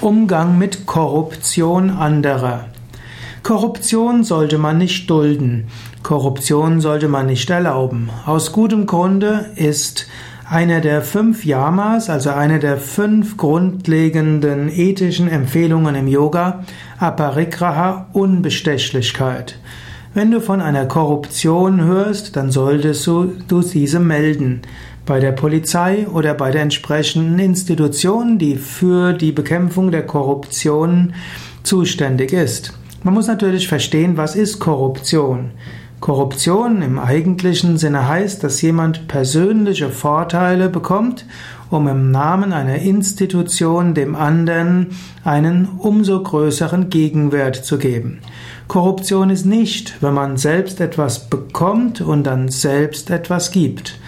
Umgang mit Korruption anderer. Korruption sollte man nicht dulden. Korruption sollte man nicht erlauben. Aus gutem Grunde ist einer der fünf Yamas, also eine der fünf grundlegenden ethischen Empfehlungen im Yoga, Aparigraha, Unbestechlichkeit. Wenn du von einer Korruption hörst, dann solltest du, du diese melden bei der Polizei oder bei der entsprechenden Institution, die für die Bekämpfung der Korruption zuständig ist. Man muss natürlich verstehen, was ist Korruption. Korruption im eigentlichen Sinne heißt, dass jemand persönliche Vorteile bekommt, um im Namen einer Institution dem anderen einen umso größeren Gegenwert zu geben. Korruption ist nicht, wenn man selbst etwas bekommt und dann selbst etwas gibt.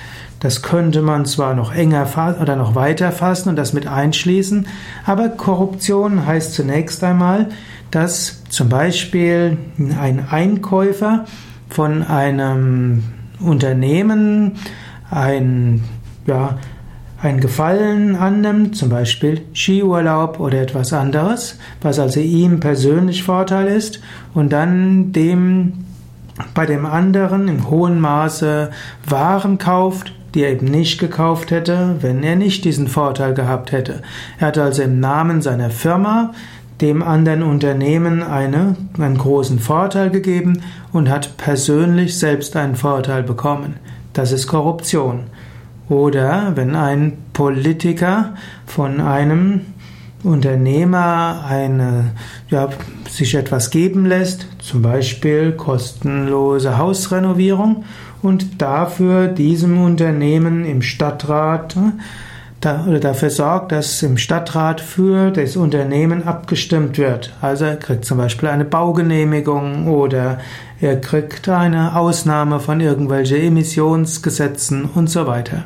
Das könnte man zwar noch enger oder noch weiter fassen und das mit einschließen, aber Korruption heißt zunächst einmal, dass zum Beispiel ein Einkäufer von einem Unternehmen ein, ja, ein Gefallen annimmt, zum Beispiel Skiurlaub oder etwas anderes, was also ihm persönlich Vorteil ist, und dann dem bei dem anderen im hohen Maße Waren kauft, die er eben nicht gekauft hätte, wenn er nicht diesen Vorteil gehabt hätte. Er hat also im Namen seiner Firma dem anderen Unternehmen eine, einen großen Vorteil gegeben und hat persönlich selbst einen Vorteil bekommen. Das ist Korruption. Oder wenn ein Politiker von einem Unternehmer eine, ja, sich etwas geben lässt, zum Beispiel kostenlose Hausrenovierung und dafür diesem Unternehmen im Stadtrat da, oder dafür sorgt, dass im Stadtrat für das Unternehmen abgestimmt wird. Also er kriegt zum Beispiel eine Baugenehmigung oder er kriegt eine Ausnahme von irgendwelchen Emissionsgesetzen und so weiter.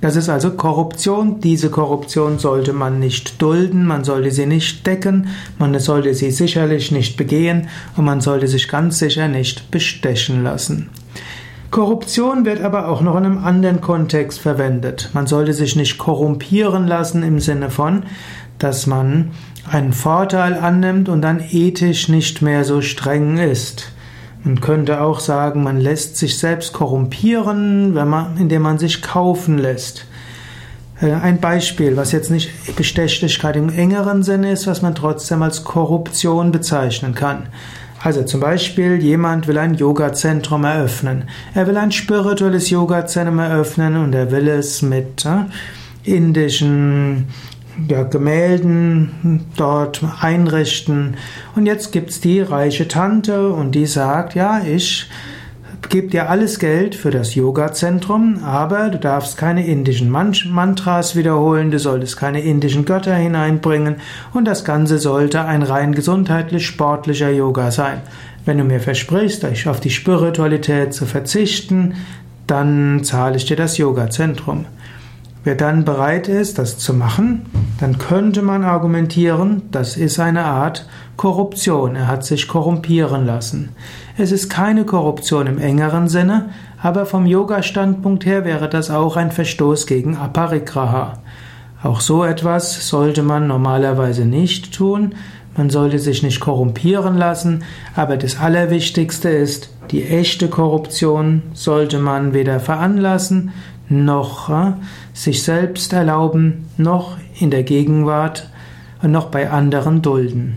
Das ist also Korruption. Diese Korruption sollte man nicht dulden, man sollte sie nicht decken, man sollte sie sicherlich nicht begehen und man sollte sich ganz sicher nicht bestechen lassen. Korruption wird aber auch noch in einem anderen Kontext verwendet. Man sollte sich nicht korrumpieren lassen im Sinne von, dass man einen Vorteil annimmt und dann ethisch nicht mehr so streng ist. Man könnte auch sagen, man lässt sich selbst korrumpieren, man, indem man sich kaufen lässt. Äh, ein Beispiel, was jetzt nicht Bestechlichkeit im engeren Sinne ist, was man trotzdem als Korruption bezeichnen kann. Also zum Beispiel, jemand will ein Yoga-Zentrum eröffnen. Er will ein spirituelles Yoga-Zentrum eröffnen und er will es mit äh, indischen ja, Gemälden dort einrichten. Und jetzt gibt's die reiche Tante und die sagt, ja, ich gebe dir alles Geld für das Yoga-Zentrum, aber du darfst keine indischen Mantras wiederholen, du solltest keine indischen Götter hineinbringen und das Ganze sollte ein rein gesundheitlich sportlicher Yoga sein. Wenn du mir versprichst, auf die Spiritualität zu verzichten, dann zahle ich dir das Yoga-Zentrum. Wer dann bereit ist, das zu machen, dann könnte man argumentieren, das ist eine Art Korruption. Er hat sich korrumpieren lassen. Es ist keine Korruption im engeren Sinne, aber vom Yoga-Standpunkt her wäre das auch ein Verstoß gegen Aparigraha. Auch so etwas sollte man normalerweise nicht tun. Man sollte sich nicht korrumpieren lassen, aber das Allerwichtigste ist, die echte Korruption sollte man weder veranlassen, noch äh, sich selbst erlauben, noch in der Gegenwart und noch bei anderen dulden.